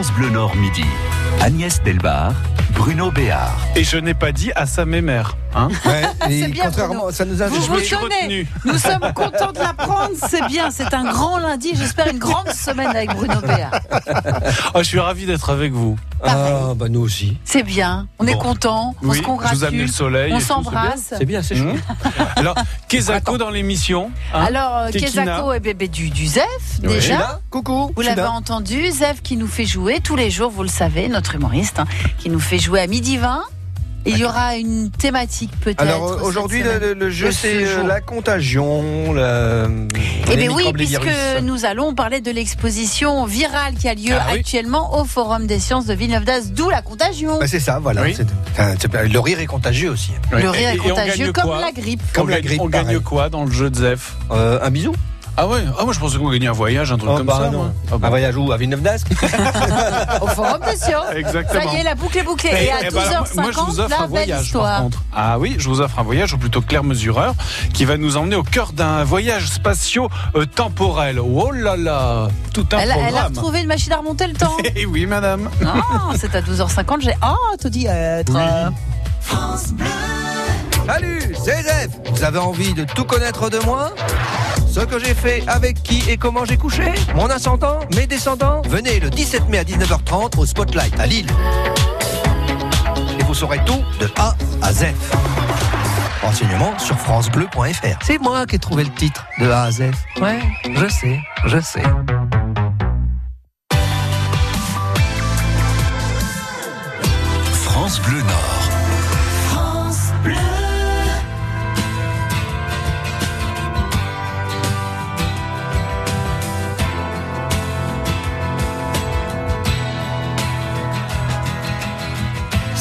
France Bleu Nord Midi. Agnès Delbar, Bruno Béard. Et je n'ai pas dit à sa mémère. Hein Ouais, et C'est bien, contrairement, ça nous a Vous vous tenez. Nous sommes contents de l'apprendre, c'est bien, c'est un grand lundi, j'espère une grande semaine avec Bruno Béard. Oh, je suis ravi d'être avec vous. Ah, bah nous aussi. C'est bien, on est content, on Oui, se je vous congratule, le soleil. et on tout, c'est bien. s'embrasse. C'est bien, c'est chouette. Hum. Alors, Kezako dans l'émission. hein Alors, euh. Kezako et bébé du, du Zef, Oui. Déjà. là. Coucou. Vous l'avez entendu, Zef qui nous fait jouer tous les jours, vous le savez, notre humoriste, hein, qui nous fait jouer à midi 20. Et il y aura une thématique peut-être. Alors aujourd'hui, le, semaine. le- le jeu, c'est ce euh, la contagion, la, Eh bien oui, puisque nous allons parler de l'exposition virale qui a lieu Ah oui. actuellement au Forum des sciences de Villeneuve-d'Ascq, d'où la contagion. Bah, c'est ça, voilà. Oui. Le rire est contagieux aussi. Le rire Et- est contagieux comme la grippe. Comme on la grippe, on gagne pareil. quoi dans le jeu de Zef Euh, un bisou Ah ouais? Ah moi je pensais qu'on gagnait un voyage, un truc Oh, comme bah, ça. non. moi. Ah bon. Un voyage où? À Villeneuve-d'Ascq? Au Forum des sciences. Ça Exactement. y est, la boucle est bouclée. Eh, Et, à eh ben, 12h50, moi, je vous offre la un belle voyage, par histoire. contre. Ah oui, je vous offre un voyage, ou plutôt Claire Mesureur, qui va nous emmener au cœur d'un voyage spatio-temporel. Oh là là, tout un Elle, a- elle a programme. retrouvé une machine à remonter le temps. Eh oui, madame. Non, c'est à 12h50. J'ai hâte d'y être. Salut, c'est Zef Vous avez envie de tout connaître de moi? Ce que j'ai fait, avec qui et comment j'ai couché? Mon ascendant, mes descendants? Venez le 17 mai à 19h30 au Spotlight à Lille. Et vous saurez tout de A à Z. Renseignements sur francebleu.fr. C'est moi qui ai trouvé le titre de A à Z. Ouais, je sais, je sais. France Bleu Nord.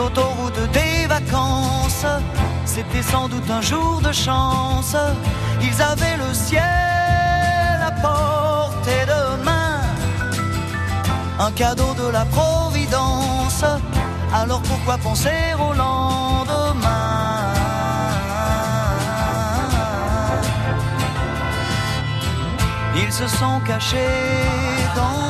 l'autoroute des vacances. C'était sans doute un jour de chance. Ils avaient le ciel à portée de main, un cadeau de la Providence. Alors pourquoi penser au lendemain? Ils se sont cachés dans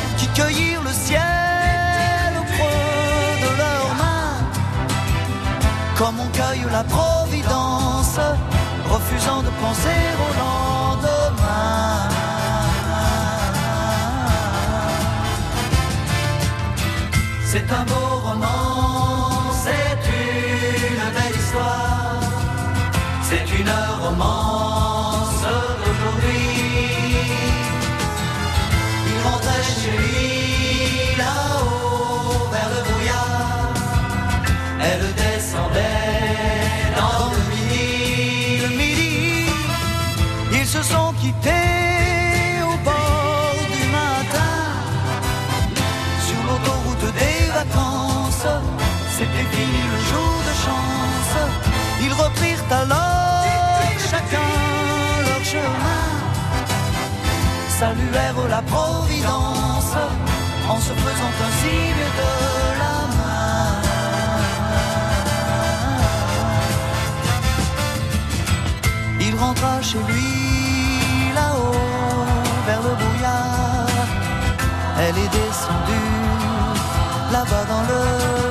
qui cueillirent le ciel au creux de leurs mains, comme on cueille la providence, refusant de penser au lendemain. C'est un beau roman, c'est une belle histoire, c'est une romance d'aujourd'hui. Il rentrait chez lui là-haut vers le brouillard. Elle descendait dans le midi. Le midi, ils se sont quittés au bord du matin. Sur l'autoroute des vacances, c'était fini le jour de chance. Ils reprirent alors chacun leur chemin saluèrent la Providence en se faisant un signe de la main. Il rentra chez lui là-haut vers le brouillard. Elle est descendue là-bas dans le.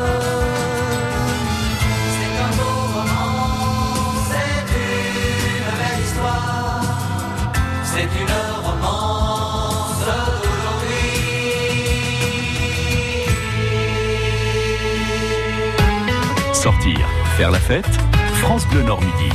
Sortir, faire la fête, France Bleu Nord Midi.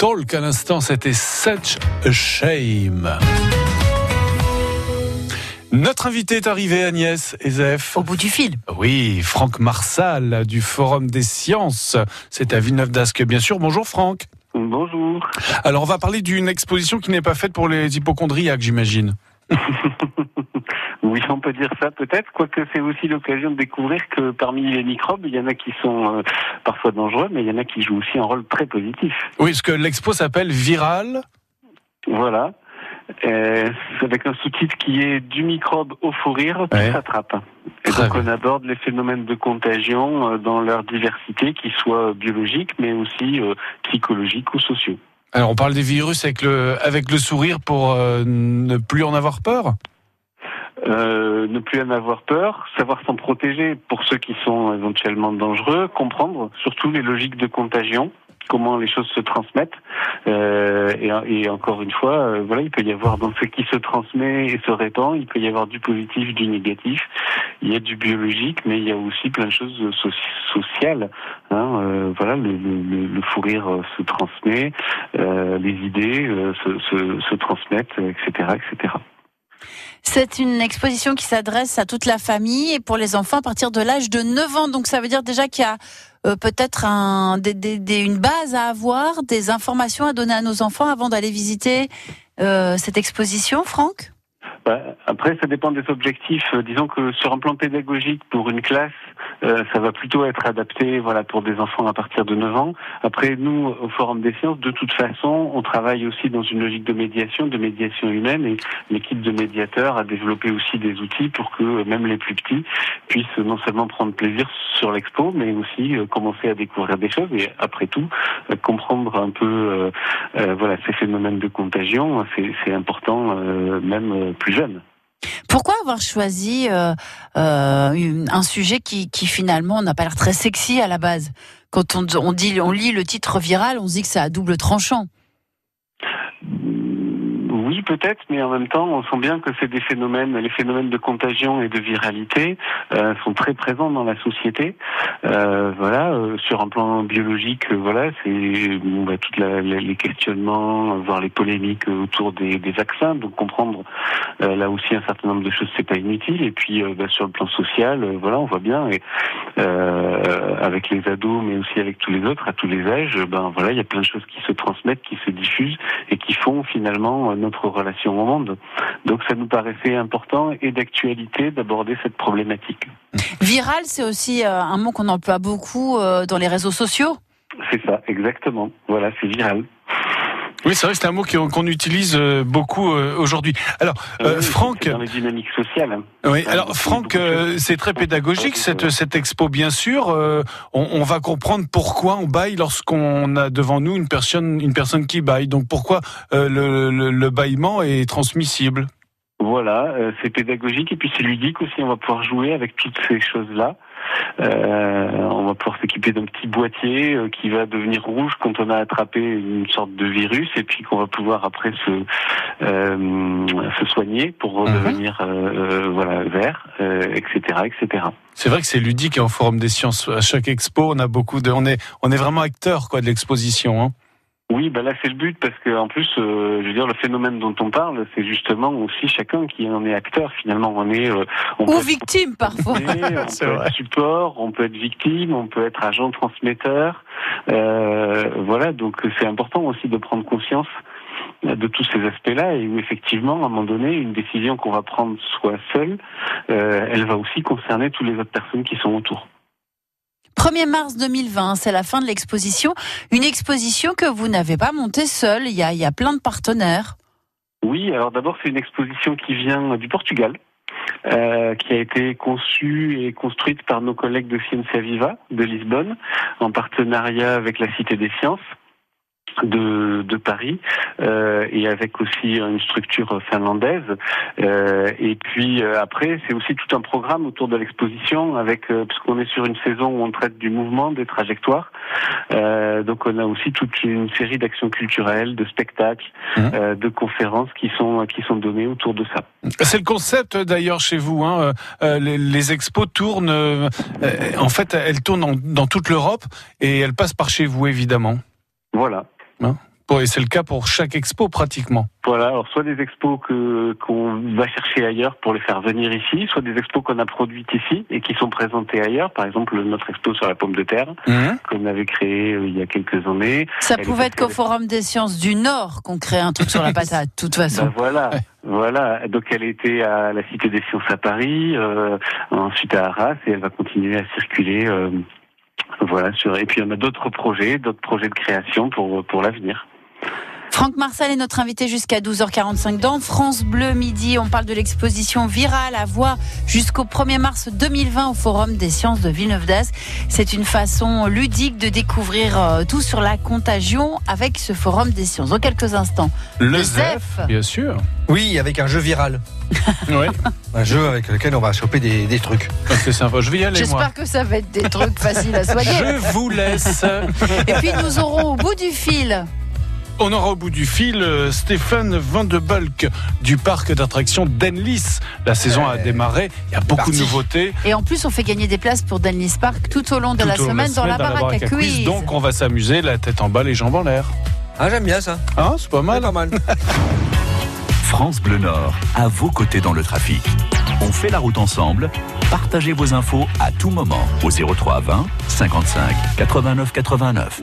Talk à l'instant, c'était Such a Shame. Notre invité est arrivé, Agnès Ezef. Au bout du fil. Oui, Franck Marsal du Forum des Sciences. C'est à Villeneuve d'Ascq, bien sûr. Bonjour Franck. Bonjour. Alors on va parler d'une exposition qui n'est pas faite pour les hypochondriaques, j'imagine. Oui, on peut dire ça peut-être, quoique c'est aussi l'occasion de découvrir que parmi les microbes, il y en a qui sont euh, parfois dangereux, mais il y en a qui jouent aussi un rôle très positif. Oui, ce que l'expo s'appelle Viral. Voilà. Euh, c'est avec un sous-titre qui est du microbe au fou rire Ouais. s'attrape. Et donc on aborde les phénomènes de contagion euh, dans leur diversité, qui soient biologiques, mais aussi euh, psychologiques ou sociaux. Alors on parle des virus avec le, avec le sourire pour euh, ne plus en avoir peur? Euh, ne plus en avoir peur, savoir s'en protéger pour ceux qui sont éventuellement dangereux, comprendre surtout les logiques de contagion comment les choses se transmettent. Euh, et, encore une fois euh, voilà il peut y avoir dans ce qui se transmet et se répand il peut y avoir du positif du négatif. Il y a du biologique mais il y a aussi plein de choses soci- sociales hein, voilà le, le- fou rire se transmet les idées se, se, se transmettent etc etc C'est une exposition qui s'adresse à toute la famille et pour les enfants à partir de l'âge de 9 ans. Donc ça veut dire déjà qu'il y a euh, peut-être un, des- une base à avoir, des informations à donner à nos enfants avant d'aller visiter euh, cette exposition, Franck? Bah, après, ça dépend des objectifs. Euh, disons que sur un plan pédagogique, pour une classe, euh, ça va plutôt être adapté voilà, pour des enfants à partir de 9 ans. Après, nous, au Forum des sciences, de toute façon, on travaille aussi dans une logique de médiation, de médiation humaine, et l'équipe de médiateurs a développé aussi des outils pour que euh, même les plus petits puissent non seulement prendre plaisir sur l'expo, mais aussi commencer à découvrir des choses, et après tout, comprendre un peu voilà, ces phénomènes de contagion, c'est important, même Pourquoi avoir choisi euh, euh, un sujet qui, finalement n'a pas l'air très sexy à la base? Quand on, dit, on lit le titre viral, on se dit que c'est à double tranchant. Oui, peut-être, mais en même temps, on sent bien que c'est des phénomènes, les phénomènes de contagion et de viralité euh, sont très présents dans la société. Euh, voilà, euh, sur un plan biologique, voilà, c'est bon, bah, les questionnements, voire les polémiques autour des, vaccins. Donc comprendre là aussi un certain nombre de choses, c'est pas inutile. Et puis bah, sur le plan social, voilà, on voit bien, avec les ados, mais aussi avec tous les autres, à tous les âges, ben voilà, il y a plein de choses qui se transmettent, qui se diffusent et qui font finalement euh, notre relation au monde. Donc ça nous paraissait important et d'actualité d'aborder cette problématique. Viral, c'est aussi euh, un mot qu'on emploie beaucoup euh, dans les réseaux sociaux. C'est ça, exactement. Voilà, c'est viral. Oui, c'est vrai, c'est un mot qu'on utilise euh, beaucoup euh, aujourd'hui. Alors, euh, Franck, dans les dynamiques sociales. oui, alors Franck, euh, choses. c'est très pédagogique cette cette expo, bien sûr. Euh, on, on va comprendre pourquoi on baille lorsqu'on a devant nous une personne une personne qui baille. Donc pourquoi euh, le, le, le bâillement est transmissible? Voilà, euh, c'est pédagogique et puis c'est ludique aussi. On va pouvoir jouer avec toutes ces choses-là. Euh, on va pouvoir s'équiper d'un petit boîtier euh, qui va devenir rouge quand on a attrapé une sorte de virus et puis qu'on va pouvoir après se euh, se soigner pour redevenir euh, euh, voilà vert, euh, etc., etc. C'est vrai que c'est ludique et au Forum des sciences. À chaque expo, on a beaucoup de, on est on est vraiment acteur quoi de l'exposition. Hein. Oui, bah là c'est le but parce que en plus, euh, je veux dire, le phénomène dont on parle, c'est justement aussi chacun qui en est acteur. Finalement, on est, euh, on peut Ou être victime parfois. on C'est peut vrai. être support, on peut être victime, on peut être agent transmetteur. Euh, voilà, donc c'est important aussi de prendre conscience de tous ces aspects-là et où effectivement, à un moment donné, une décision qu'on va prendre soit seule, euh, elle va aussi concerner toutes les autres personnes qui sont autour. 1er mars 2020, c'est la fin de l'exposition. Une exposition que vous n'avez pas montée seule. Il y a, plein de partenaires. Oui, alors d'abord c'est une exposition qui vient du Portugal, euh, qui a été conçue et construite par nos collègues de Ciencia Viva de Lisbonne, en partenariat avec la Cité des Sciences de, de Paris euh, et avec aussi une structure finlandaise Euh, et puis euh, après c'est aussi tout un programme autour de l'exposition avec puisqu'on est sur une saison où on traite du mouvement des trajectoires donc on a aussi toute une série d'actions culturelles de spectacles euh, de conférences qui sont qui sont données autour de ça C'est le concept d'ailleurs chez vous. Hein. Les, les expos tournent. en fait, elles tournent en- dans toute l'Europe et elles passent par chez vous évidemment. voilà Bon, et c'est le cas pour chaque expo pratiquement. Voilà, alors soit des expos que qu'on va chercher ailleurs pour les faire venir ici, soit des expos qu'on a produites ici et qui sont présentées ailleurs. Par exemple, notre expo sur la pomme de terre qu'on avait créée euh, il y a quelques années. Ça Elle pouvait être qu'au Forum des sciences du Nord qu'on crée un truc sur la patate, de toute façon. Ben voilà, voilà. Donc elle était à la Cité des Sciences à Paris, euh, ensuite à Arras, et elle va continuer à circuler. euh, voilà. Sur... Et puis on a d'autres projets, d'autres projets de création pour pour l'avenir. Franck Marsal est notre invité jusqu'à 12h45 dans France Bleu Midi. On parle de l'exposition virale à voir jusqu'au 1er mars 2020 au Forum des sciences de Villeneuve d'Ascq. C'est une façon ludique de découvrir euh, tout sur la contagion avec ce Forum des sciences. Dans quelques instants, Le le ZEF, bien sûr. Oui, avec un jeu viral. Ouais. Un jeu avec lequel on va choper des, des trucs. C'est sympa. Je vais y aller. J'espère que ça va être des trucs faciles à soigner. Je vous laisse. Et puis nous aurons au bout du fil On aura au bout du fil euh, Stéphane Van de Bulk du parc d'attractions d'Enlis. La saison a démarré. Il y a beaucoup parti. de nouveautés. Et en plus, on fait gagner des places pour Dennis Park tout au long de la au long de semaine dans la baraque à quiz. Donc, on va s'amuser, la tête en bas, les jambes en l'air. Ah, j'aime bien ça. Hein, c'est pas mal. Pas mal. France Bleu Nord, à vos côtés dans le trafic. On fait la route ensemble. Partagez vos infos à tout moment au 03 20 55 89 89.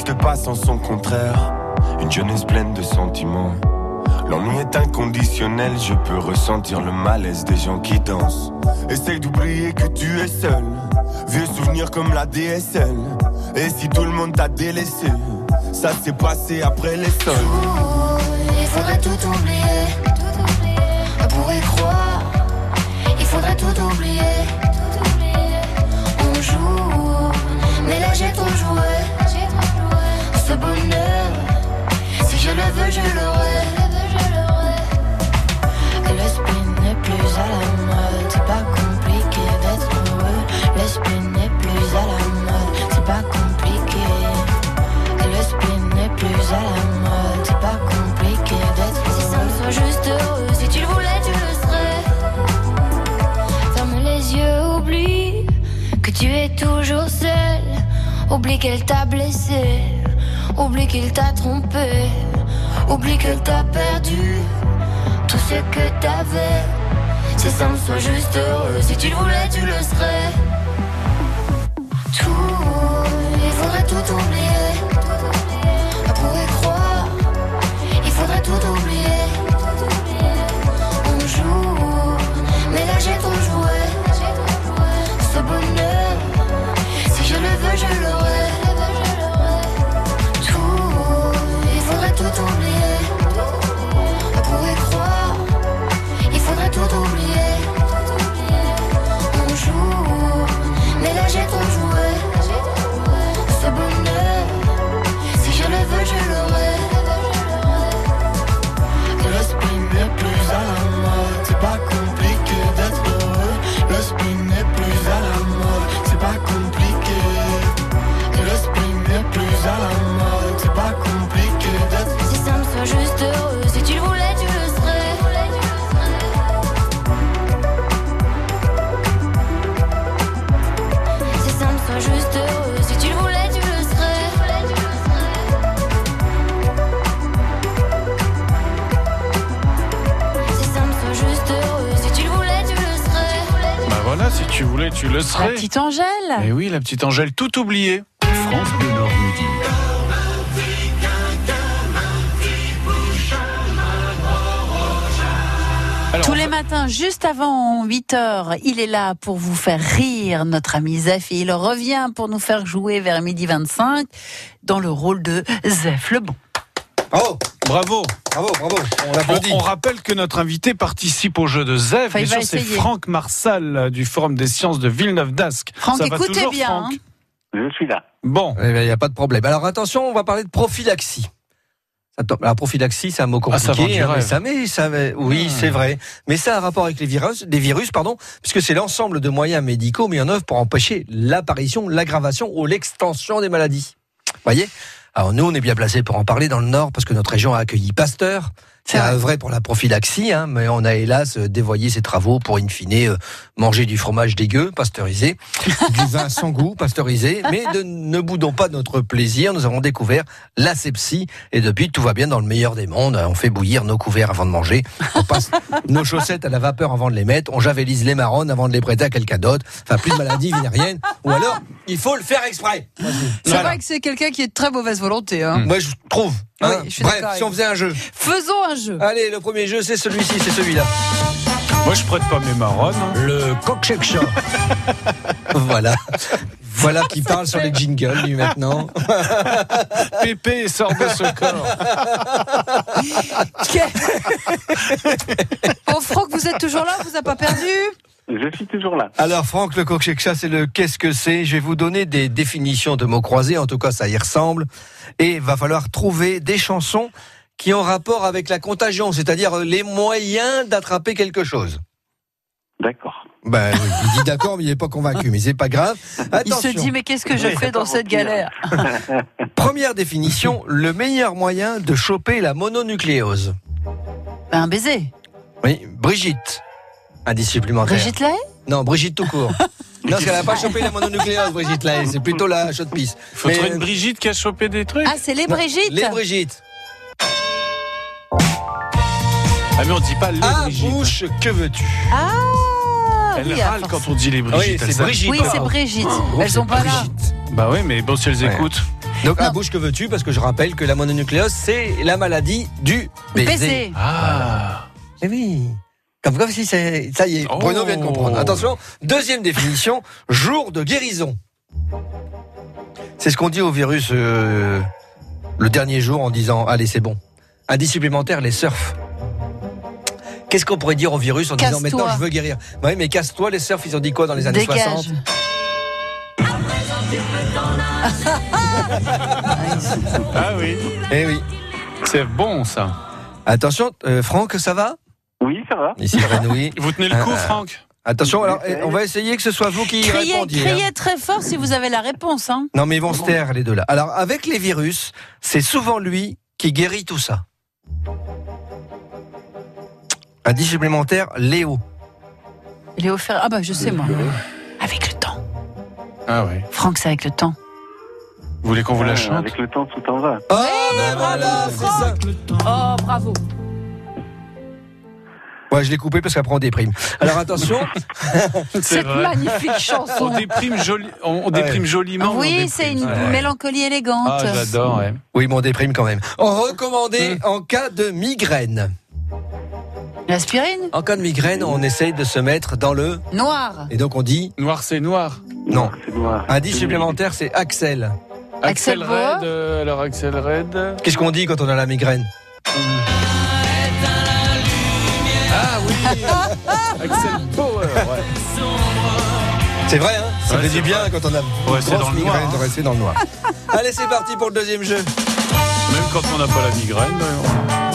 n'existe pas sans son contraire. Une jeunesse pleine de sentiments. L'ennui est inconditionnel, je peux ressentir le malaise des gens qui dansent. Essaye d'oublier que tu es seul. Vieux souvenirs comme la DSL. Et si tout le monde t'a délaissé, ça s'est passé après les sols. Il faudrait tout oublier. On pourrait croire, il faudrait tout oublier, tout oublier. On joue, mais là j'ai trop joué, tu es toujours seul. Oublie qu'elle t'a blessé, oublie qu'il t'a trompé, oublie qu'elle t'a perdu tout ce que t'avais. Si ça me soit juste heureux, si tu le voulais, tu le serais. Tout, il faudrait tout oublier. Si juste heureux, tu le voulais, tu le serais. Juste heureux, si tu le voulais, tu le serais. Si juste heureux, tu le voulais, tu le serais. Bah voilà, si tu voulais, tu le La serais. petite Angèle. Et oui, la petite Angèle, tout oublié. France Bleu Alors, Tous les matins, juste avant 8 heures, il est là pour vous faire rire, notre ami Zef, et il revient pour nous faire jouer vers midi 25 dans le rôle de Zef le bon. Bravo, bravo. bravo, bravo. On On, applaudit. on rappelle que notre invité participe au jeu de Zef. Enfin, Bien sûr, c'est. Franck Marsal euh, du Forum des sciences de Villeneuve-d'Ascq. Franck, Ça va écoutez toujours, bien. Franck hein. Je suis là. Bon, Il n'y a pas de problème. Alors attention, on va parler de prophylaxie. Attends, la prophylaxie, c'est un mot Ah, ça compliqué. hein, mais ça, mais ça, mais- oui, Hmm. c'est vrai. Mais ça a un rapport avec les virus, des virus, pardon, puisque c'est l'ensemble de moyens médicaux mis en œuvre pour empêcher l'apparition, l'aggravation ou l'extension des maladies. Voyez? Alors nous, on est bien placé pour en parler dans le Nord parce que notre région a accueilli Pasteur, C'est vrai. un vrai pour la prophylaxie, hein, mais on a hélas euh, dévoyé ses travaux pour in fine euh, manger du fromage dégueu, pasteurisé, du vin sans goût, pasteurisé. Mais de- ne boudons pas notre plaisir. Nous avons découvert l'asepsie et depuis tout va bien dans le meilleur des mondes. On fait bouillir nos couverts avant de manger. On passe nos chaussettes à la vapeur avant de les mettre. On javélise les marronnes avant de les prêter à quelqu'un d'autre. Enfin, plus de maladies vénériennes. Ou alors, il faut le faire exprès. C'est Voilà. vrai que c'est quelqu'un qui est de très mauvaise volonté. Hein. Moi, je trouve. Oui, hein. je suis Bref, si on faisait un jeu. Faisons un jeu. Allez, le premier jeu, c'est celui-ci, c'est celui-là. Moi, je prête pas mes marronnes. hein. Le coq voilà. Voilà qui parle sur les jingles, lui, maintenant. Pépé sort de ce corps. Bon, Franck, vous êtes toujours là Vous n'avez pas perdu? Je suis toujours là. Alors, Franck, le coq c'est le qu'est-ce que c'est? Je vais vous donner des définitions de mots croisés, en tout cas, ça y ressemble. Et il va falloir trouver des chansons qui ont rapport avec la contagion, c'est-à-dire les moyens d'attraper quelque chose. D'accord. Ben, oui, il dit d'accord, mais il n'est pas convaincu, mais c'est pas grave. Il se dit, mais qu'est-ce que je fais dans cette galère Première définition, le meilleur moyen de choper la mononucléose. Ben, Un baiser. Oui, Brigitte. Indice supplémentaire. Brigitte Lay Non, Brigitte tout court. non, parce qu'elle n'a pas chopé la mononucléose, Brigitte, là. C'est plutôt la chaude pisse. Faut Mais, trouver euh, une Brigitte qui a chopé des trucs. Ah, c'est les non, Brigitte Les Brigitte. Ah, mais on dit pas les À Brigitte. bouche, que veux-tu? Ah Elle oui, râle quand on dit les Brigitte. Oui, c'est. Brigitte. Oui, c'est Brigitte. Elles sont pas là. Brigitte. Bah oui, mais bon, si elles Ouais. écoutent. Donc, à Non. bouche, que veux-tu? Parce que je rappelle que la mononucléose, c'est la maladie du baiser. Baiser. Ah. Eh oui. Comme, comme si c'est. Ça y est, Oh. Bruno vient de comprendre. Attention, deuxième définition jour de guérison. C'est ce qu'on dit au virus euh, le dernier jour en disant Allez, c'est bon. Indice supplémentaire, les surfs. Qu'est-ce qu'on pourrait dire au virus en disant maintenant je veux guérir? Bah Oui, mais casse-toi, les surfs, ils ont dit quoi dans les années Dégage. 60 Ah oui. Eh oui. C'est bon, ça. Attention, euh, Franck, ça va? Oui, ça va. Ici, Renouille. Vous tenez le coup, Euh, Franck Attention, alors, eh, on va essayer que ce soit vous qui Criez, répondiez. hein. criez très fort si vous avez la réponse. Hein. Non, mais ils vont se taire, les deux là. Alors, avec les virus, c'est souvent lui qui guérit tout ça. Indice supplémentaire, Léo. Léo Ferré. Ah bah je sais moi. Avec le temps. Ah oui. Franck, c'est avec le temps. Vous voulez qu'on vous la Euh, chante Avec le temps, tout en va. Oh, ben voilà, c'est ça. Oh, bravo. Ouais, je l'ai coupé parce qu'après on déprime. Alors attention, Cette vrai. magnifique On chanson. déprime, joli... on, on déprime joliment. mais on Oui, c'est une Ouais. mélancolie élégante. Ah, j'adore, ouais. oui, mais on déprime quand même. Recommandé en cas de migraine. L'aspirine En cas de migraine, on essaye de se mettre dans le. Noir. Et donc on dit Noir, c'est noir. non. C'est noir. Indice supplémentaire, c'est Axel. Axel Red. euh, alors, Axel Red. Qu'est-ce qu'on dit quand on a la migraine Ah oui Axel Power, ouais. C'est vrai, hein Ça Ouais, fait c'est du bien vrai. quand on a une Faut rester grosse dans le noir, migraine hein. de rester dans le noir. Allez, c'est parti pour le deuxième jeu. Même quand on n'a pas la migraine.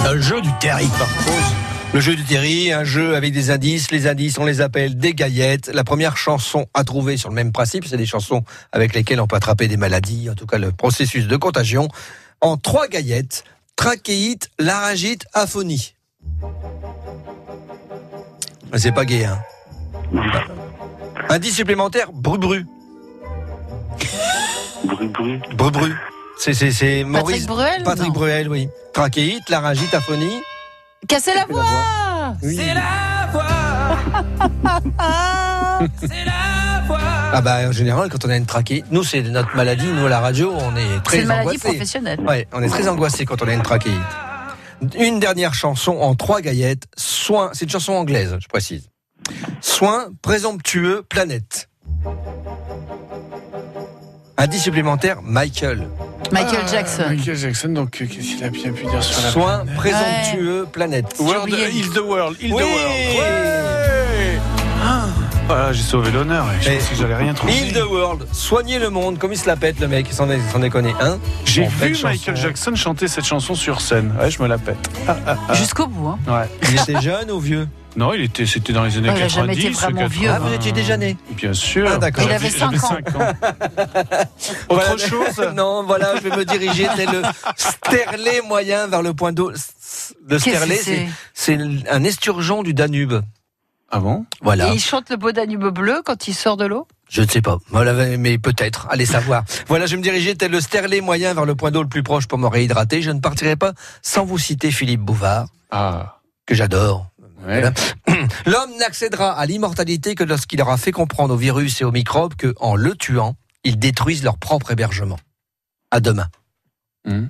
euh, Le jeu du Terry, par contre. Le jeu du Terry, un jeu avec des indices. Les indices, on les appelle des gaillettes. La première chanson à trouver sur le même principe, c'est des chansons avec lesquelles on peut attraper des maladies, en tout cas le processus de contagion. En trois gaillettes, trachéite, laryngite, aphonie. C'est pas gay, hein. Indice supplémentaire, bru-bru. Bru, bru. Bru-bru. C'est, c'est, c'est Maurice. Patrick Bruel Patrick Non. Bruel, oui. Trachéite, laryngite, aphonie. Casser la voix Oui. Ah Ah bah en général quand on a une trachéite, nous c'est notre maladie, nous à la radio on est C'est très une maladie angoissés. professionnelle. Ouais, on est très angoissé quand on a une trachéite. Une dernière chanson en trois gaillettes, soin, c'est une chanson anglaise, je précise. Soin présomptueux planète. Indice supplémentaire, Michael. Michael ah, Jackson. Michael Jackson, donc euh, qu'est-ce qu'il a bien pu dire sur la Soin planète présomptueux planète. World. Heal the World, Heal Oui. the World. Ouais. Ah, voilà, j'ai sauvé l'honneur. Je Et- pensais que j'allais rien trouver. Heal the world, soigner le monde, comme il se la pète le mec, sans, sans déconner, hein J'ai Bon, vu Michael chanson. Jackson chanter cette chanson sur scène. Ouais, je me la pète. Jusqu'au bout. Hein. Ouais. Il était jeune ou vieux? Non, il était, c'était dans les années Ouais, il a 90. jamais été vraiment 80. vieux, Ah, vous étiez déjà né Bien sûr. Ah, d'accord. Il avait J'avais- cinq j'avais ans. cinq ans. Autre chose Non, voilà, je vais me diriger tel le sterlet moyen vers le point d'eau. Le sterlet, c'est un esturgeon du Danube. Ah bon? Voilà. Et il chante le beau Danube bleu quand il sort de l'eau? Je ne sais pas. Voilà, mais peut-être. Allez savoir. voilà, je me dirigeais tel le sterlet moyen vers le point d'eau le plus proche pour me réhydrater. Je ne partirai pas sans vous citer Philippe Bouvard, Ah. que j'adore. Ouais. Voilà. L'homme n'accédera à l'immortalité que lorsqu'il aura fait comprendre aux virus et aux microbes que, en le tuant, ils détruisent leur propre hébergement. À demain. Hmm.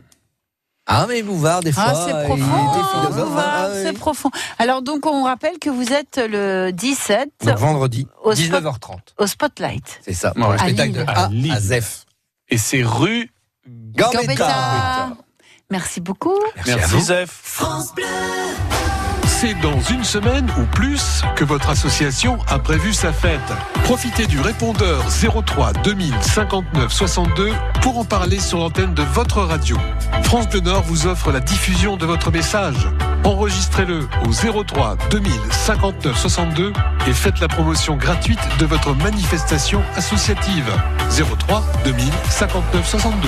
Ah, mais Bouvard, des fois, Ah, c'est il profond, était hein. Bouvard, Ah, oui. c'est profond. Alors donc on rappelle que vous êtes le 17 Donc, vendredi, Au spot- 19h30. au Spotlight. C'est ça. Pour le À spectacle Lille. de À A Lille. à Zef. Et c'est rue. Gambetta. Gambetta. Merci beaucoup. Merci, à Merci vous. Zef. C'est dans une semaine ou plus que votre association a prévu sa fête. Profitez du répondeur 03 2000 59 62 pour en parler sur l'antenne de votre radio. France Bleu Nord vous offre la diffusion de votre message. Enregistrez-le au 03 2000 59 62 et faites la promotion gratuite de votre manifestation associative. 03 2000 59 62.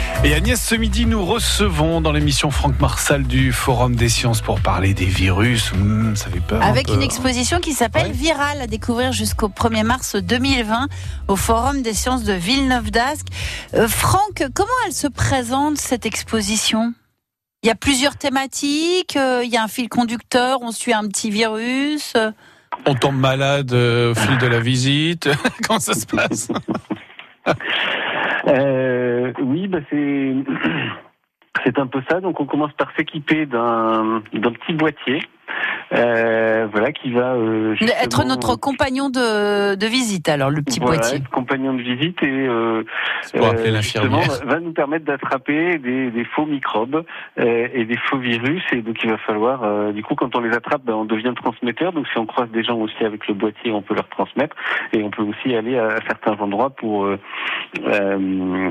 Et Agnès, ce midi, nous recevons dans l'émission Franck Marsal du Forum des Sciences pour parler des virus. Hmm, ça fait peur. un Avec peu. une exposition qui s'appelle Ouais. Viral à découvrir jusqu'au 1er mars 2020 au Forum des sciences de Villeneuve d'Ascq. Euh, Franck, comment elle se présente cette exposition? Il y a plusieurs thématiques, euh, il y a un fil conducteur, on suit un petit virus. euh, On tombe malade euh, au fil de la visite. Comment ça se passe? Euh, oui, bah c'est c'est un peu ça. Donc on commence par s'équiper d'un d'un petit boîtier, euh, voilà, qui va euh, Être notre compagnon de, de visite, alors le petit voilà, boîtier. être compagnon de visite et euh, C'est pour appeler euh, l'infirmière. justement, va nous permettre d'attraper des, des faux microbes euh, et des faux virus et donc il va falloir euh, du coup quand on les attrape ben, on devient transmetteur donc si on croise des gens aussi avec le boîtier on peut leur transmettre et on peut aussi aller à, certains endroits pour euh, euh,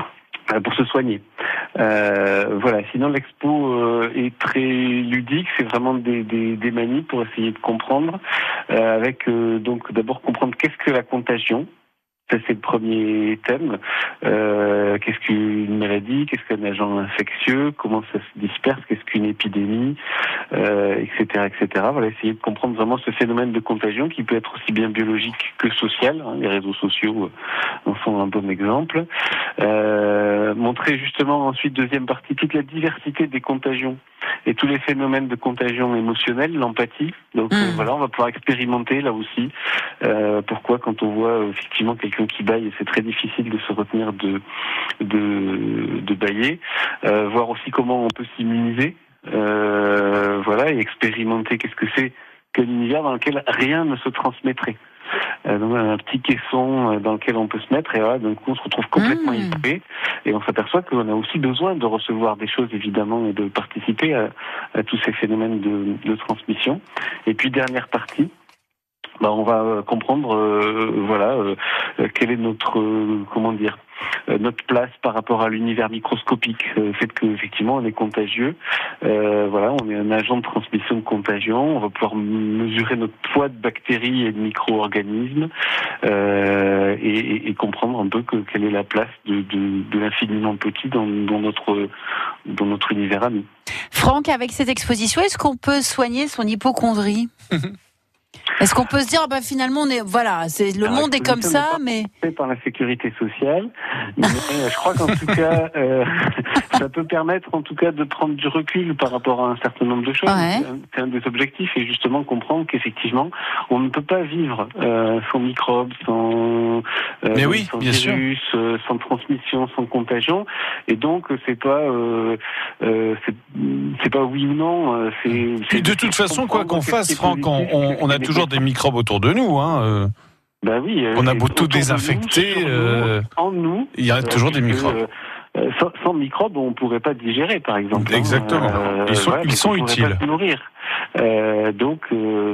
pour se soigner. Euh, voilà. Sinon, l'expo euh, est très ludique. C'est vraiment des, manies pour essayer de comprendre. euh, avec donc d'abord comprendre qu'est-ce que la contagion. Ça, c'est le premier thème. Euh, qu'est-ce qu'une maladie? Qu'est-ce qu'un agent infectieux? Comment ça se disperse? Qu'est-ce qu'une épidémie? Euh, Etc. Etc. Voilà, essayer de comprendre vraiment ce phénomène de contagion qui peut être aussi bien biologique que social. hein. Les réseaux sociaux euh, en sont un bon exemple. Euh, montrer justement ensuite, deuxième partie, toute la diversité des contagions et tous les phénomènes de contagion émotionnelle, l'empathie. Donc Mm. euh, voilà, on va pouvoir expérimenter là aussi. Pourquoi quand on voit effectivement qui baille, c'est très difficile de se retenir de de, de bailler. Euh, voir aussi comment on peut s'immuniser. Euh, voilà, et expérimenter qu'est-ce que c'est qu'un univers dans lequel rien ne se transmettrait. Euh, donc un petit caisson dans lequel on peut se mettre et là d'un coup on se retrouve complètement Mmh. isolé et on s'aperçoit qu'on a aussi besoin de recevoir des choses évidemment et de participer à, à tous ces phénomènes de, de transmission. Et puis dernière partie, bah, on va euh, comprendre euh, voilà euh, quelle est notre euh, comment dire notre place par rapport à l'univers microscopique, le fait qu'effectivement on est contagieux, euh, voilà, on est un agent de transmission de contagion, on va pouvoir mesurer notre poids de bactéries et de micro-organismes euh, et, et- et comprendre un peu que, quelle est la place de, de, de l'infiniment petit dans, dans notre dans notre univers à nous. Franck, avec cette exposition, est-ce qu'on peut soigner son hypochondrie Est-ce qu'on peut se dire, ah bah, finalement, on est, voilà, c'est le Alors, monde est comme ça, mais fait par la sécurité sociale, mais euh, je crois qu'en tout cas, euh, ça peut permettre en tout cas de prendre du recul par rapport à un certain nombre de choses. Ouais. C'est un- C'est des objectifs et justement comprendre qu'effectivement, on ne peut pas vivre euh, sans microbes, sans, euh, Mais oui, sans bien sûr. virus, sans transmission, sans contagion. Et donc, c'est pas, euh, euh, c'est c'est pas oui ou non. C'est c'est de toute façon, quoi qu'on fasse, Franck, on, on- on a toujours des microbes autour de nous. Hein. Bah oui. euh, On a beau tout nous, désinfecter, nous, euh, en nous. Il y a toujours des microbes. euh, sans, sans microbes, on pourrait pas digérer, par exemple. hein. Exactement. Ils sont- ils donc sont on utiles. Pas se nourrir. Euh, donc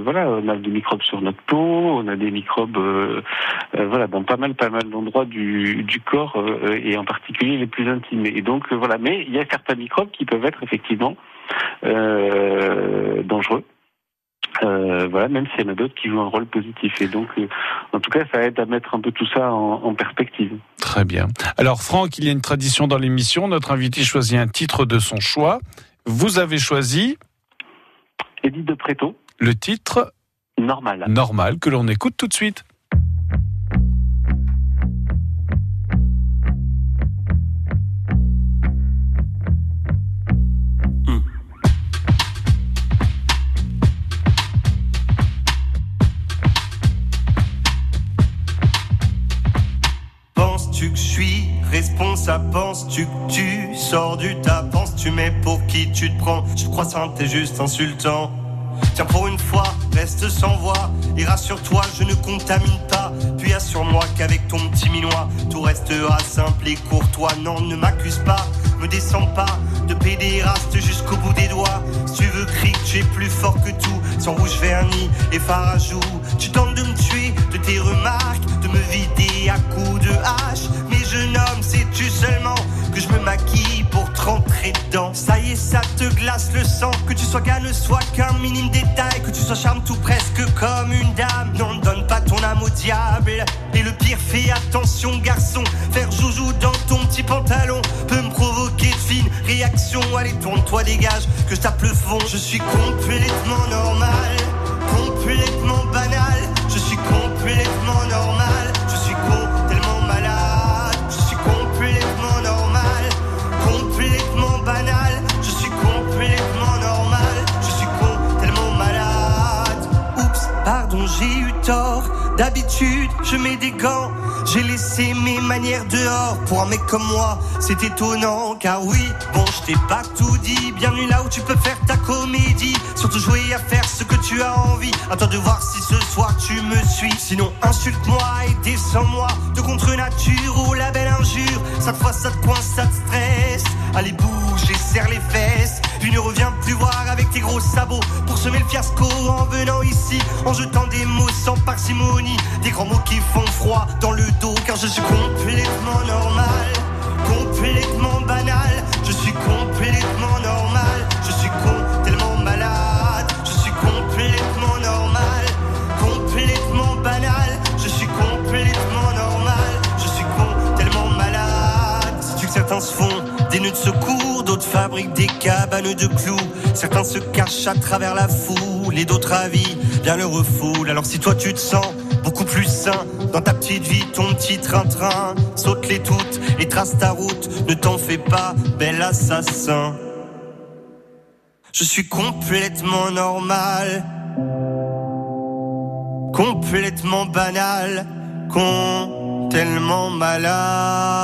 voilà, on a des microbes sur notre peau, on a des microbes voilà dans pas mal pas mal d'endroits du, du corps et en particulier les plus intimes. Et donc voilà, mais il y a certains microbes qui peuvent être effectivement dangereux. Euh, voilà, même s'il y en a d'autres qui jouent un rôle positif. Et donc, euh, en tout cas, ça aide à mettre un peu tout ça en, en perspective. Très bien. Alors Franck, il y a une tradition dans l'émission. Notre invité choisit un titre de son choix. Vous avez choisi Edith de Préto, le titre normal. normal que l'on écoute tout de suite. Responsable Penses-tu tu sors du tas Penses-tu mais pour qui tu te prends. Je crois ça t'es juste insultant Tiens pour une fois, reste sans voix Et rassure-toi, je ne contamine pas. Puis assure-moi qu'avec ton petit minois Tout restera simple et courtois. Non, ne m'accuse pas, me descends pas De pédéraste jusqu'au bout des doigts. Si tu veux crier tu es plus fort que tout Sans rouge vernis et farajou Tu tentes de me tuer de tes remarques De me vider à coups de hache. Mais jeune homme, seulement Que je me maquille pour te rentrer dedans. Ça y est, ça te glace le sang. Que tu sois gars ne soit qu'un minime détail. Que tu sois charme tout presque comme une dame. Non, ne donne pas ton âme au diable. Et le pire, fais attention garçon. Faire joujou dans ton petit pantalon Peut me provoquer de fines réactions. Allez, tourne-toi, dégage, que je tape le fond. Je suis complètement normal. Complètement banal. Je suis complètement normal j'ai eu tort. D'habitude, je mets des gants. J'ai laissé mes manières dehors. Pour un mec comme moi, c'est étonnant. Car oui, bon je t'ai pas tout dit, bienvenue là où tu peux faire ta comédie, surtout jouer à faire ce que tu as envie, attends de voir si ce soir tu me suis, sinon insulte-moi et descends-moi. De contre nature ou la belle injure, cette fois ça te coince, ça te stresse, allez bouge et serre les fesses, puis ne reviens plus voir avec tes gros sabots. Pour semer le fiasco en venant ici, en jetant des mots sans parcimonie, des grands mots qui font froid dans le dos car je suis complètement normal, complètement banal, je suis complètement normal, je suis con, tellement malade, je suis complètement normal, complètement banal, je suis complètement normal, je suis con, tellement malade. Sais-tu que certains se font des nœuds de secours, d'autres fabriquent des cabanes de clous, certains se cachent à travers la foule et d'autres avis bien le refoulent. Alors si toi tu te sens beaucoup plus sain dans ta petite vie, ton petit train-train. Saute-les toutes et trace ta route. Ne t'en fais pas, bel assassin. Je suis complètement normal, complètement banal, con, tellement malade.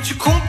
Es-tu complètement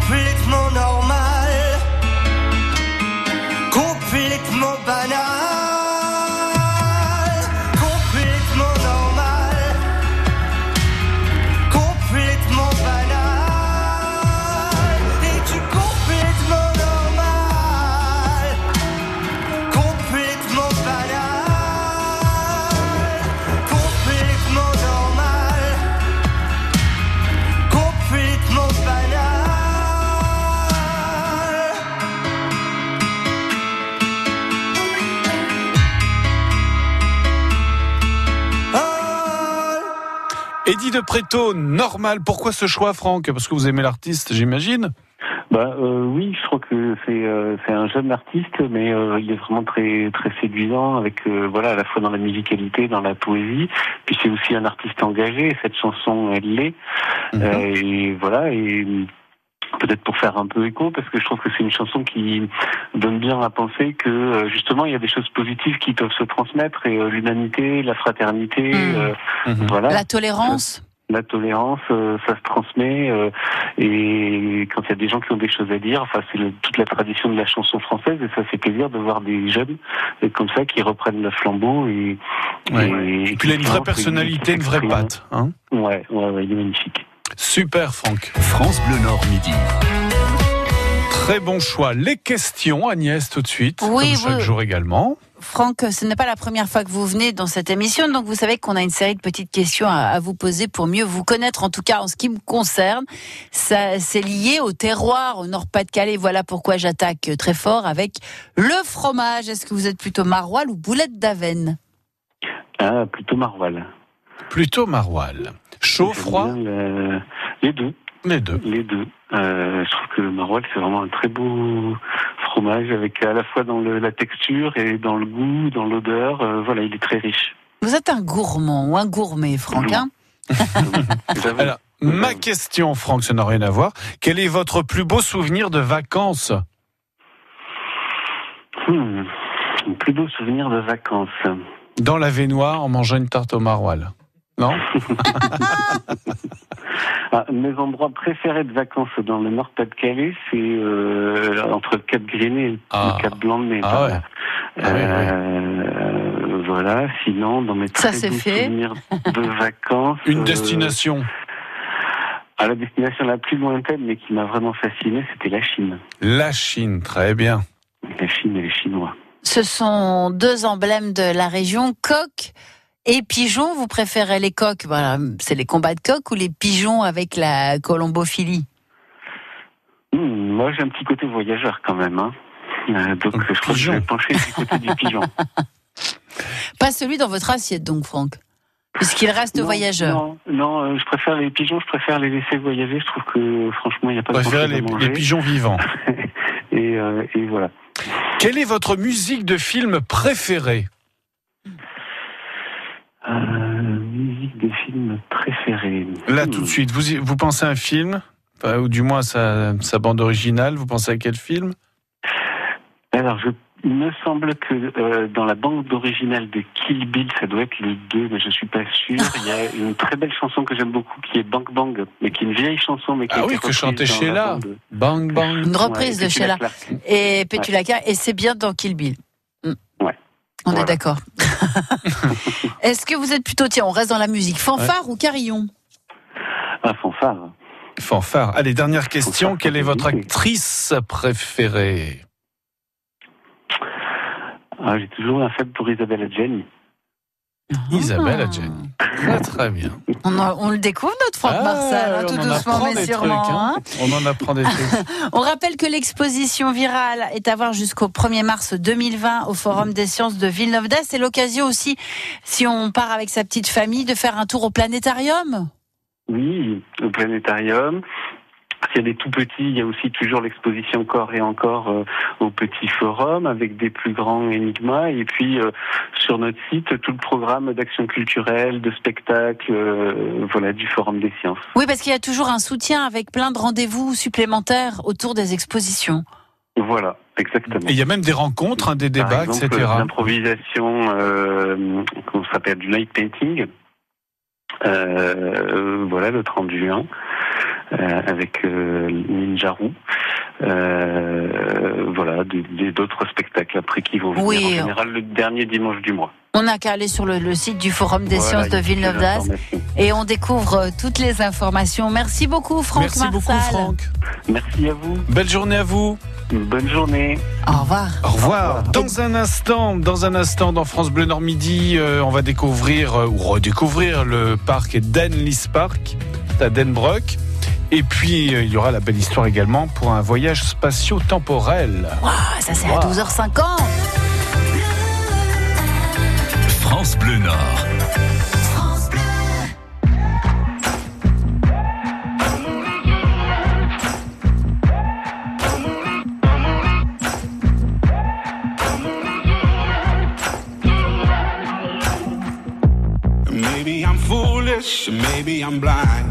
Eddie de Préto, normal. Pourquoi ce choix, Franck? Parce que vous aimez l'artiste, j'imagine Bah euh, oui, je crois que c'est euh, c'est un jeune artiste, mais euh, il est vraiment très très séduisant avec euh, voilà à la fois dans la musicalité, dans la poésie. Puis c'est aussi un artiste engagé. Cette chanson, elle l'est. Mhm. Euh, et voilà et peut-être pour faire un peu écho, parce que je trouve que c'est une chanson qui donne bien à penser que euh, justement il y a des choses positives qui peuvent se transmettre et euh, l'humanité, la fraternité, Mhm. voilà. La tolérance. La tolérance, euh, ça se transmet euh, et quand il y a des gens qui ont des choses à dire, enfin c'est toute la tradition de la chanson française et ça fait plaisir de voir des jeunes comme ça qui reprennent le flambeau et, Ouais. et- Et puis il a une vraie personnalité, qui une vraie patte. Hein Ouais, ouais, ouais, il est magnifique. Super, Franck. France Bleu Nord Midi. Très bon choix. Les questions, Agnès, tout de suite. Oui, comme chaque jour également. Franck, ce n'est pas la première fois que vous venez dans cette émission, donc vous savez qu'on a une série de petites questions à, à vous poser pour mieux vous connaître, en tout cas en ce qui me concerne. Ça, c'est lié au terroir, au Nord-Pas-de-Calais. Voilà pourquoi j'attaque très fort avec le fromage. Est-ce que vous êtes plutôt maroilles ou boulette d'Avenne? Ah, plutôt Marval. Plutôt maroilles. Chaud, froid, bien le- Les deux. les deux. Les deux. Euh, je trouve que le maroilles, c'est vraiment un très beau fromage avec à la fois dans le- la texture et dans le goût, dans l'odeur. Euh, voilà, il est très riche. Vous êtes un gourmand ou un gourmet, Franck hein. Alors, ma question, Franck, ça n'a rien à voir. Quel est votre plus beau souvenir de vacances Hmm, plus beau souvenir de vacances. Dans la Vénoire en mangeant une tarte au maroilles Non Ah, mes endroits préférés de vacances dans le Nord-Pas-de-Calais, c'est euh, entre le Cap Griné et Ah. Cap Blanc de Mai. Ah par ouais. là. Oui, oui. Euh, Voilà, sinon, dans mes Ça, très fait. souvenirs de vacances... Une euh, destination à la destination la plus lointaine, mais qui m'a vraiment fasciné, c'était la Chine. La Chine, très bien. La Chine et les Chinois. Ce sont deux emblèmes de la région, coq et pigeon. Vous préférez les coqs? Voilà, c'est les combats de coqs ou les pigeons avec la colombophilie? Hmm, moi, j'ai un petit côté voyageur quand même. Hein. Euh, donc, Donc, je crois que je vais pencher du côté du pigeon. Pas celui dans votre assiette, donc, Franck. Puisqu'il reste Non, voyageur. Non, non euh, je préfère les pigeons, je préfère les laisser voyager. Je trouve que, franchement, il n'y a pas préférez grand-chose les, les pigeons vivants. et, euh, et voilà. Quelle est votre musique de film préférée? Euh, musique de film préférée. Là, Hmm. tout de suite, vous, vous pensez à un film? Enfin, Ou du moins sa, sa bande originale, vous pensez à quel film? Alors, je, il me semble que euh, dans la bande originale de Kill Bill, ça doit être le 2, mais je suis pas sûr. Il y a une très belle chanson que j'aime beaucoup qui est Bang Bang, mais qui est une vieille chanson, mais qui Ah a oui, que chantait Sheila. bande- Bang Bang. Une reprise Ouais, de Sheila et Petula Clark, et c'est bien dans Kill Bill. Hmm. Ouais. On Voilà. est d'accord. Est-ce que vous êtes plutôt, tiens, on reste dans la musique, fanfare ou carillon? Ah, fanfare. Fanfare. Allez, dernière question. Fanfare, Quelle est votre actrice préférée? Ah, j'ai toujours un faible pour Isabelle Adjani. Isabelle Ah. Adjani. Très très bien. On, le découvre, notre Franck Ah, Marcel, hein, on tout en doucement, apprend mais des sûrement. trucs, hein. hein. On en apprend des trucs. On rappelle que l'exposition virale est à voir jusqu'au 1er mars 2020 au Forum des sciences de Villeneuve-d'Ascq. C'est l'occasion aussi, si on part avec sa petite famille, de faire un tour au planétarium. Oui, au planétarium. S'il y a des tout petits, il y a aussi toujours l'exposition encore et encore euh, au petit forum avec des plus grands énigmas. Et puis euh, sur notre site, tout le programme d'action culturelle, de spectacles, euh, voilà, du forum des sciences. Oui, parce qu'il y a toujours un soutien avec plein de rendez-vous supplémentaires autour des expositions. Voilà, exactement. Et il y a même des rencontres, hein, des Par débats, exemple, etc. L'improvisation, euh, qu'on s'appelle du light painting. Euh, voilà, le 30 juin, euh, avec euh, Ninjaru. Euh, voilà, d'autres spectacles après qui vont venir Oui. en général le dernier dimanche du mois. On n'a qu'à aller sur le, le site du Forum des Voilà, sciences a de Villeneuve-d'Ascq informations. et on découvre euh, toutes les informations. Merci beaucoup, Franck Merci Marsal. beaucoup, Franck. Merci à vous. Belle journée à vous. Bonne journée. Au revoir. Au revoir. Dans un instant, dans un instant, dans France Bleu Nord Midi, euh, on va découvrir euh, ou redécouvrir le parc Denlis Park à Denbrock. Et puis, euh, il y aura la belle histoire également pour un voyage spatio-temporel. Ah, ça c'est à Wow. 12h50. France Bleu Nord. Maybe I'm foolish, maybe I'm blind.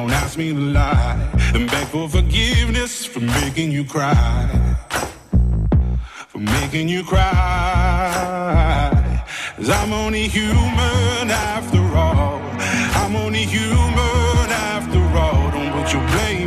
Don't ask me to lie. And beg for forgiveness for making you cry. For making you cry. Cause I'm only human after all. I'm only human after all. Don't put your blame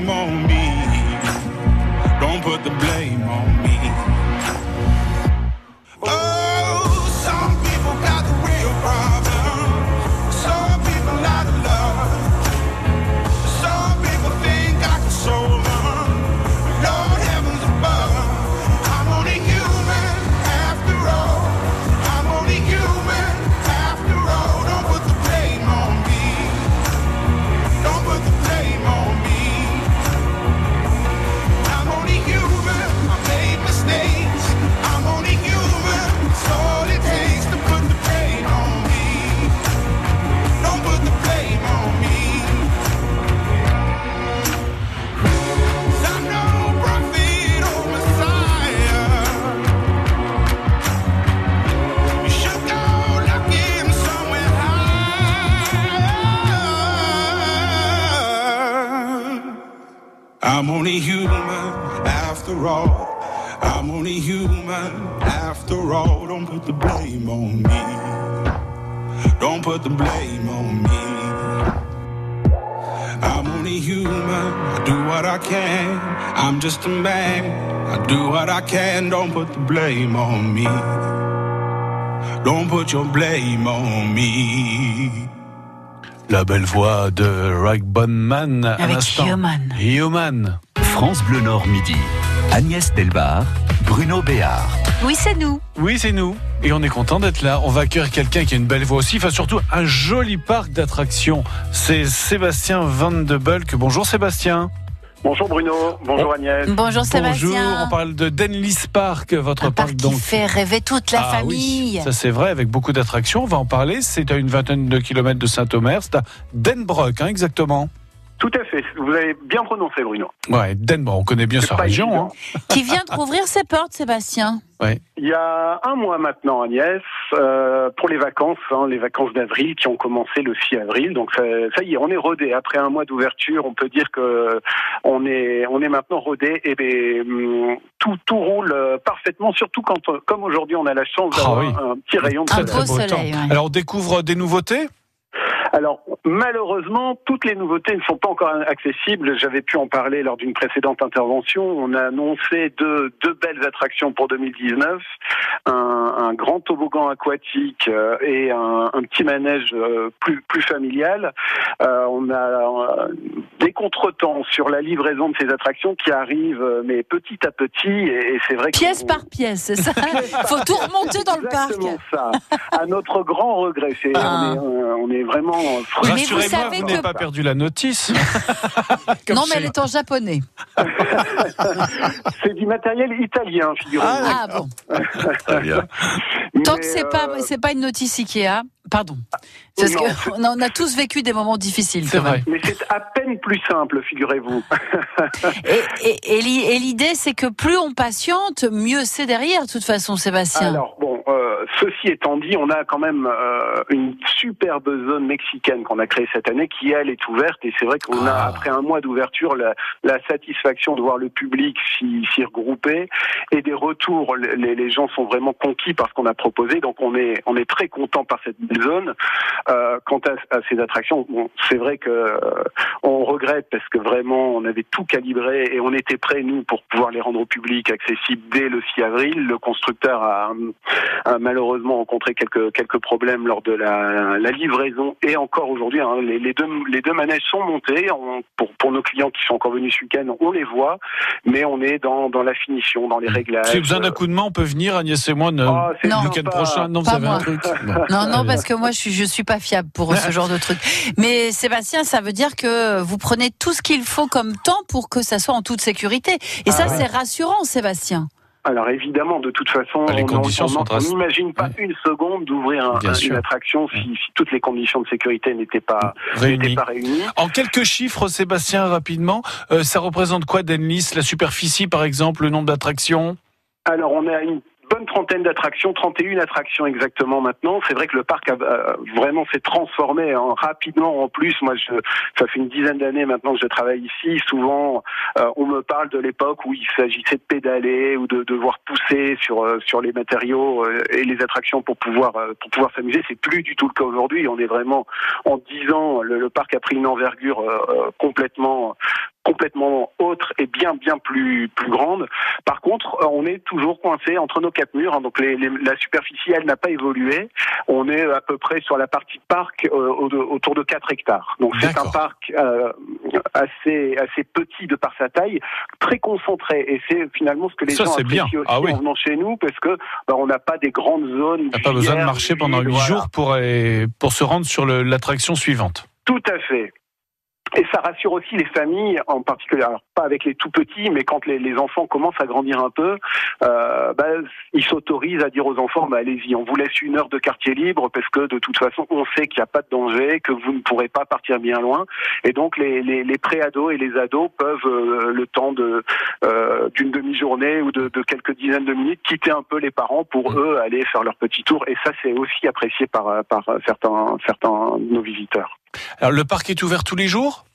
only human after all. I'm only human after all. Don't put the blame on me. Don't put the blame on me. I'm only human. I do what I can. I'm just a man. I do what I can. Don't put the blame on me. Don't put your blame on me. La belle voix de Rag Bonman Avec. Human. Human. France Bleu Nord Midi. Agnès Delbar, Bruno Béard. Oui, c'est nous. Oui, c'est nous. Et on est content d'être là. On va accueillir quelqu'un qui a une belle voix aussi. Enfin, surtout, un joli parc d'attractions. C'est Sébastien Van de Bulk. Bonjour Sébastien. Bonjour Bruno, bonjour Agnès. Bonjour Sébastien. Bonjour. On parle de Denlis Park, votre Un parc parc donc. qui fait rêver toute la Ah famille. oui, ça c'est vrai, avec beaucoup d'attractions. On va en parler. C'est à une vingtaine de kilomètres de Saint-Omer. C'est à Denbrock, hein, exactement. Tout à fait, vous avez bien prononcé Bruno. Ouais, Denbrock. On connaît bien sa région. Hein. Qui vient de rouvrir ses portes, Sébastien. Ouais. Il y a un mois maintenant Agnès, euh, pour les vacances, hein, les vacances d'avril qui ont commencé le 6 avril. Donc ça, ça y est, on est rodé. Après un mois d'ouverture, on peut dire que on est, on est maintenant rodé et ben, hum, tout, tout roule euh, parfaitement, surtout quand, euh, comme aujourd'hui, on a la chance Ah d'avoir oui. un petit rayon de Un soleil. beau beau soleil, temps. ouais. Alors on découvre des nouveautés? Alors, malheureusement, toutes les nouveautés ne sont pas encore accessibles. J'avais pu en parler lors d'une précédente intervention. On a annoncé deux, deux belles attractions pour 2019. Un, un grand toboggan aquatique euh, et un, un petit manège euh, plus, plus familial. Euh, on a des contretemps sur la livraison de ces attractions qui arrivent, mais petit à petit. Et, et c'est vrai. Pièce par pièce, c'est ça? Faut tout remonter dans le parc. Ça. À notre grand regret, c'est, Ah. on, est, on est vraiment vous Rassurez-moi, savez vous que- n'avez pas perdu la notice. Non, mais elle est en japonais. C'est du matériel italien, figurez-vous. Ah bon. Très bien. Tant Mais, que c'est euh, pas, c'est pas une notice Ikea. Pardon. C'est Non. parce qu'on a, on a tous vécu des moments difficiles. C'est vrai. Mais c'est à peine plus simple, figurez-vous. Et, et- et l'i- et l'idée, c'est que plus on patiente, mieux c'est derrière, de toute façon, Sébastien. Alors bon, euh, ceci étant dit, on a quand même euh, une superbe zone mexicaine qu'on a créée cette année, qui elle est ouverte. Et c'est vrai qu'on a, après un mois d'ouverture, la, la satisfaction de voir le public s'y s'y regrouper et des retours. Les, les gens sont vraiment conquis par ce qu'on a proposé. Donc on est, on est très content par cette belle zone. Euh, quant à, à ces attractions, bon, c'est vrai que euh, on regrette parce que vraiment on avait tout calibré et on était prêts nous pour pouvoir les rendre au public accessibles dès le 6 avril. Le constructeur a, a malheureusement rencontré quelques quelques problèmes lors de la, la livraison et encore aujourd'hui hein, les, les deux les deux manèges sont montés. On- pour pour nos clients qui sont encore venus ce week-end, on les voit, mais on est dans dans la finition, dans les réglages. Si vous avez besoin d'un coup de main, on peut venir, Agnès et moi, Ah, c'est le week-end prochain. Non, vous avez un truc Bon. Non, non, parce que moi, je suis, je suis pas fiable pour ce genre de truc. Mais Sébastien, ça veut dire que vous prenez tout ce qu'il faut comme temps pour que ça soit en toute sécurité. Et ça, Ah ouais. c'est rassurant, Sébastien. Alors évidemment, de toute façon, Ah, les on- n'imagine pas une seconde d'ouvrir un- un- une attraction si, si toutes les conditions de sécurité n'étaient pas, Réunis. n'étaient pas réunies. En quelques chiffres, Sébastien, rapidement, euh, ça représente quoi d'Enlis La superficie, par exemple, le nombre d'attractions? Alors on est à une bonne trentaine d'attractions, 31 attractions exactement maintenant. C'est vrai que le parc a vraiment s'est transformé rapidement. En plus, moi, je, ça fait une dizaine d'années maintenant que je travaille ici. Souvent, euh, on me parle de l'époque où il s'agissait de pédaler ou de devoir pousser sur euh, sur les matériaux euh, et les attractions pour pouvoir pour pouvoir s'amuser. C'est plus du tout le cas aujourd'hui. On est vraiment en 10 ans, le, parc a pris une envergure complètement complètement autre et bien bien plus plus grande. Par contre, euh, on est toujours coincé entre nos quatre murs. hein. donc les- les- la superficie, elle n'a pas évolué. On est à peu près sur la partie parc euh, au- autour de 4 hectares. Donc c'est un parc euh, assez assez petit de par sa taille, très concentré. Et c'est finalement ce que les Ça, gens apprécient bien. aussi Ah oui. en venant chez nous, parce que bah, on n'a pas des grandes zones. On n'a pas besoin de marcher pendant huit voilà. jours pour, aller- pour se rendre sur l'attraction suivante. Tout à fait. Et ça rassure aussi les familles, en particulier, alors pas avec les tout petits, mais quand les, les enfants commencent à grandir un peu, euh, bah, ils s'autorisent à dire aux enfants, bah, allez-y, on vous laisse une heure de quartier libre parce que de toute façon, on sait qu'il n'y a pas de danger, que vous ne pourrez pas partir bien loin. Et donc les, les, les pré-ados et les ados peuvent, euh, le temps de euh, d'une demi-journée ou de, de quelques dizaines de minutes, quitter un peu les parents pour eux aller faire leur petit tour. Et ça, c'est aussi apprécié par, par certains, certains de nos visiteurs. Alors, le parc est ouvert tous les jours?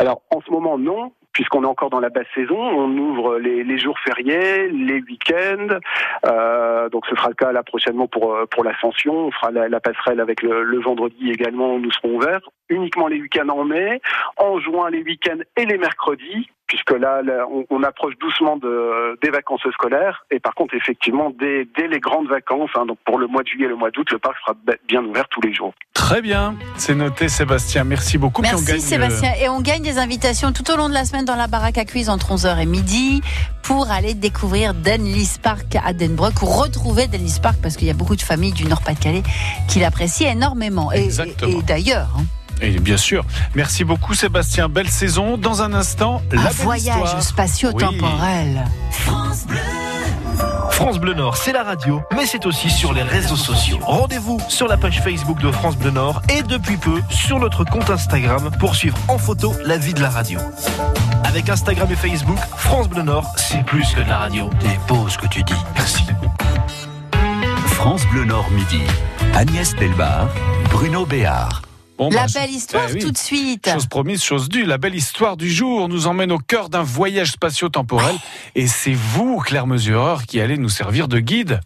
Alors en ce moment non, puisqu'on est encore dans la basse saison. On ouvre les, jours fériés, les week-ends. Euh, donc ce sera le cas là prochainement pour euh, pour l'ascension. On fera la, passerelle avec le, vendredi également. Nous serons ouverts uniquement les week-ends en mai, en juin les week-ends et les mercredis. Puisque là, là, on, on approche doucement de, des vacances scolaires. Et par contre, effectivement, dès, dès les grandes vacances, hein, donc pour le mois de juillet et le mois d'août, le parc sera be- bien ouvert tous les jours. Très bien, c'est noté Sébastien, merci beaucoup. Merci gagne, Sébastien. Et on gagne des invitations tout au long de la semaine dans la baraque à cuise entre 11h et midi pour aller découvrir Denlis Park à Denbrook ou retrouver Denlis Park parce qu'il y a beaucoup de familles du Nord-Pas-de-Calais qui l'apprécient énormément. Et, Exactement. et- et d'ailleurs, hein, Et bien sûr, merci beaucoup Sébastien, belle saison. Dans un instant, la un belle voyage spatio-temporel. France Bleu Nord, c'est la radio, mais c'est aussi sur les réseaux sociaux. Rendez-vous sur la page Facebook de France Bleu Nord et depuis peu sur notre compte Instagram pour suivre en photo la vie de la radio. Avec Instagram et Facebook, France Bleu Nord, c'est plus que de la radio. T'es beau ce que tu dis. Merci. France Bleu Nord midi. Agnès Delbar, Bruno Béard. Bon, La bah, belle histoire eh oui. tout de suite. Chose promise, chose due. La belle histoire du jour nous emmène au cœur d'un voyage spatio-temporel. Et c'est vous, Claire Mesureur, qui allez nous servir de guide.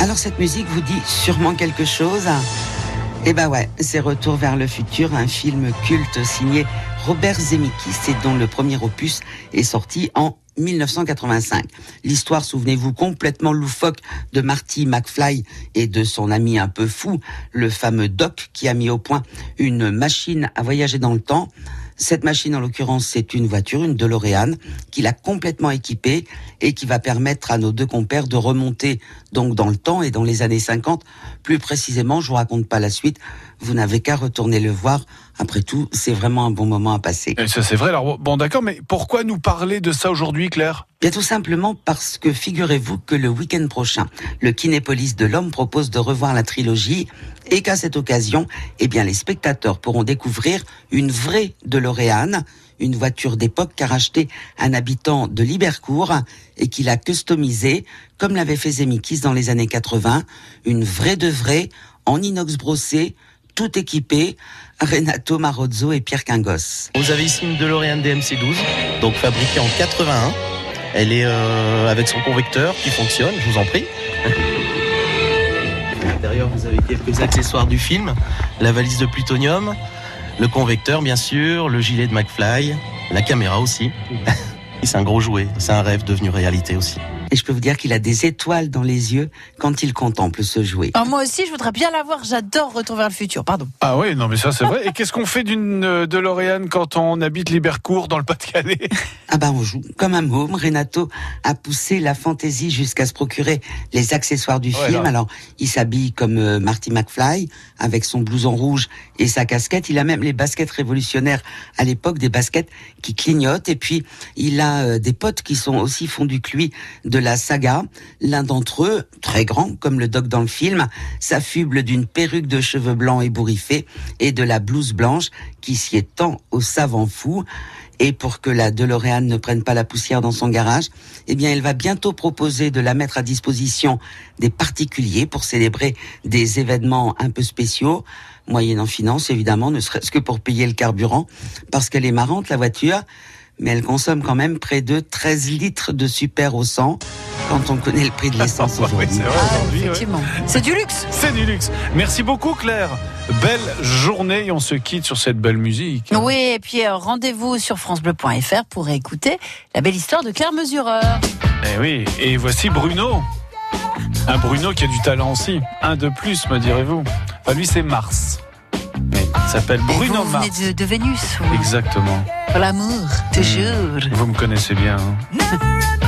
Alors cette musique vous dit sûrement quelque chose Eh ben ouais, c'est Retour vers le futur, un film culte signé Robert Zemeckis et dont le premier opus est sorti en 1985. L'histoire, souvenez-vous, complètement loufoque de Marty McFly et de son ami un peu fou, le fameux Doc, qui a mis au point une machine à voyager dans le temps. Cette machine, en l'occurrence, c'est une voiture, une DeLorean, qu'il a complètement équipée et qui va permettre à nos deux compères de remonter donc dans le temps et dans les années 50. Plus précisément, je vous raconte pas la suite. Vous n'avez qu'à retourner le voir. Après tout, c'est vraiment un bon moment à passer. Et ça, c'est vrai. Alors, bon, d'accord, mais pourquoi nous parler de ça aujourd'hui, Claire? Bien tout simplement parce que figurez-vous que le week-end prochain, le Kinépolis de l'Homme propose de revoir la trilogie et qu'à cette occasion, eh bien, les spectateurs pourront découvrir une vraie DeLorean, une voiture d'époque qu'a racheté un habitant de Libercourt et qu'il a customisée, comme l'avait fait Zemikis dans les années 80, une vraie de vraie, en inox brossé, tout équipé, Renato Marozzo et Pierre Quingos. Vous avez ici une DeLorean DMC12, donc fabriquée en 81. Elle est euh, avec son convecteur qui fonctionne, je vous en prie. À l'intérieur, vous avez quelques accessoires du film, la valise de plutonium, le convecteur bien sûr, le gilet de McFly, la caméra aussi. C'est un gros jouet, c'est un rêve devenu réalité aussi. Et je peux vous dire qu'il a des étoiles dans les yeux quand il contemple ce jouet. Ah, moi aussi, je voudrais bien l'avoir. J'adore Retour vers le futur. Pardon. Ah oui, non mais ça c'est vrai. Et qu'est-ce qu'on fait d'une euh, DeLorean quand on habite Libercourt dans le Pas-de-Calais? Ah bah on joue comme un môme. Renato a poussé la fantaisie jusqu'à se procurer les accessoires du Ouais, film. là. Alors il s'habille comme euh, Marty McFly avec son blouson rouge et sa casquette. Il a même les baskets révolutionnaires à l'époque, des baskets qui clignotent. Et puis il a euh, des potes qui sont aussi fondus que lui de la saga. L'un d'entre eux, très grand comme le doc dans le film, s'affuble d'une perruque de cheveux blancs ébouriffés et de la blouse blanche qui s'y étend au savant fou. Et pour que la DeLorean ne prenne pas la poussière dans son garage, eh bien, elle va bientôt proposer de la mettre à disposition des particuliers pour célébrer des événements un peu spéciaux, moyennant finance, évidemment, ne serait-ce que pour payer le carburant, parce qu'elle est marrante, la voiture, mais elle consomme quand même près de 13 litres de super au 100 quand on connaît le prix de l'essence Ouais, aujourd'hui. c'est vrai aujourd'hui, ouais. Effectivement. C'est du luxe. C'est du luxe. Merci beaucoup Claire. Belle journée et on se quitte sur cette belle musique. Oui, et puis euh, rendez-vous sur FranceBleu.fr pour écouter la belle histoire de Claire Mesureur. Eh oui, et voici Bruno. Un Bruno qui a du talent aussi. Un de plus, me direz-vous. Enfin, lui, c'est Mars. Mais il s'appelle Bruno vous Mars. venez de, de Vénus. vous. Exactement. Pour l'amour, toujours. Vous me connaissez bien. hein.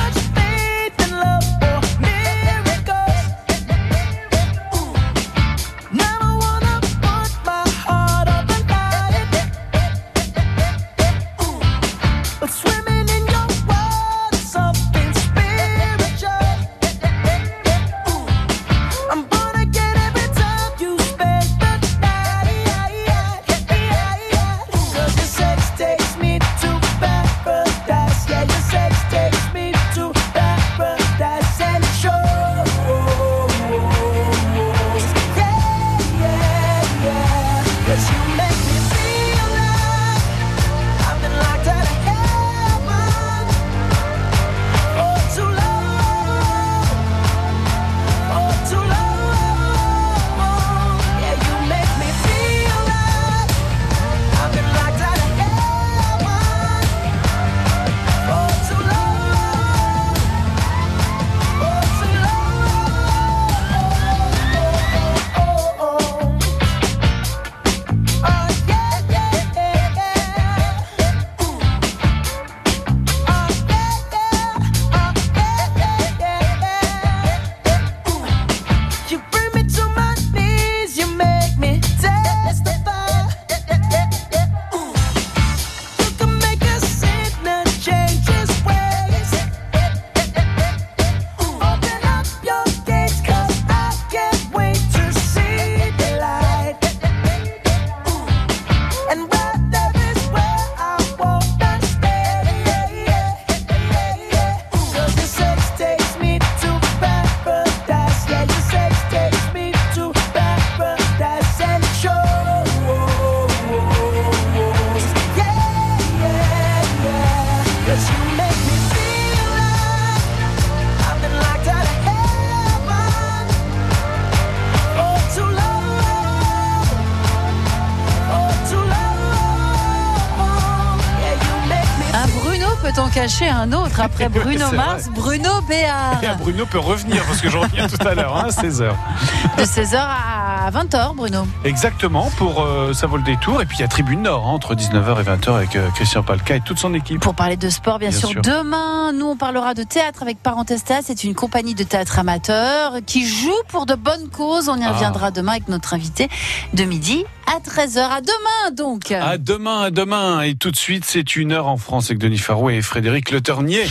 un autre après Bruno Mars, Bruno Béard. Et Bruno peut revenir parce que je reviens tout à l'heure, hein, à 16h. De 16h à 20h, Bruno. Exactement, pour euh, ça vaut le détour. Et puis il y a Tribune Nord, hein, entre 19h et 20h avec euh, Christian Palca et toute son équipe. Pour parler de sport, bien, Bien sûr. sûr. Demain, nous, on parlera de théâtre avec Parentesta. C'est une compagnie de théâtre amateur qui joue pour de bonnes causes. On y Ah. reviendra demain avec notre invité de midi à 13h. À demain, donc. À demain, à demain. Et tout de suite, c'est une heure en France avec Denis Farouet et Frédéric Le Ternier.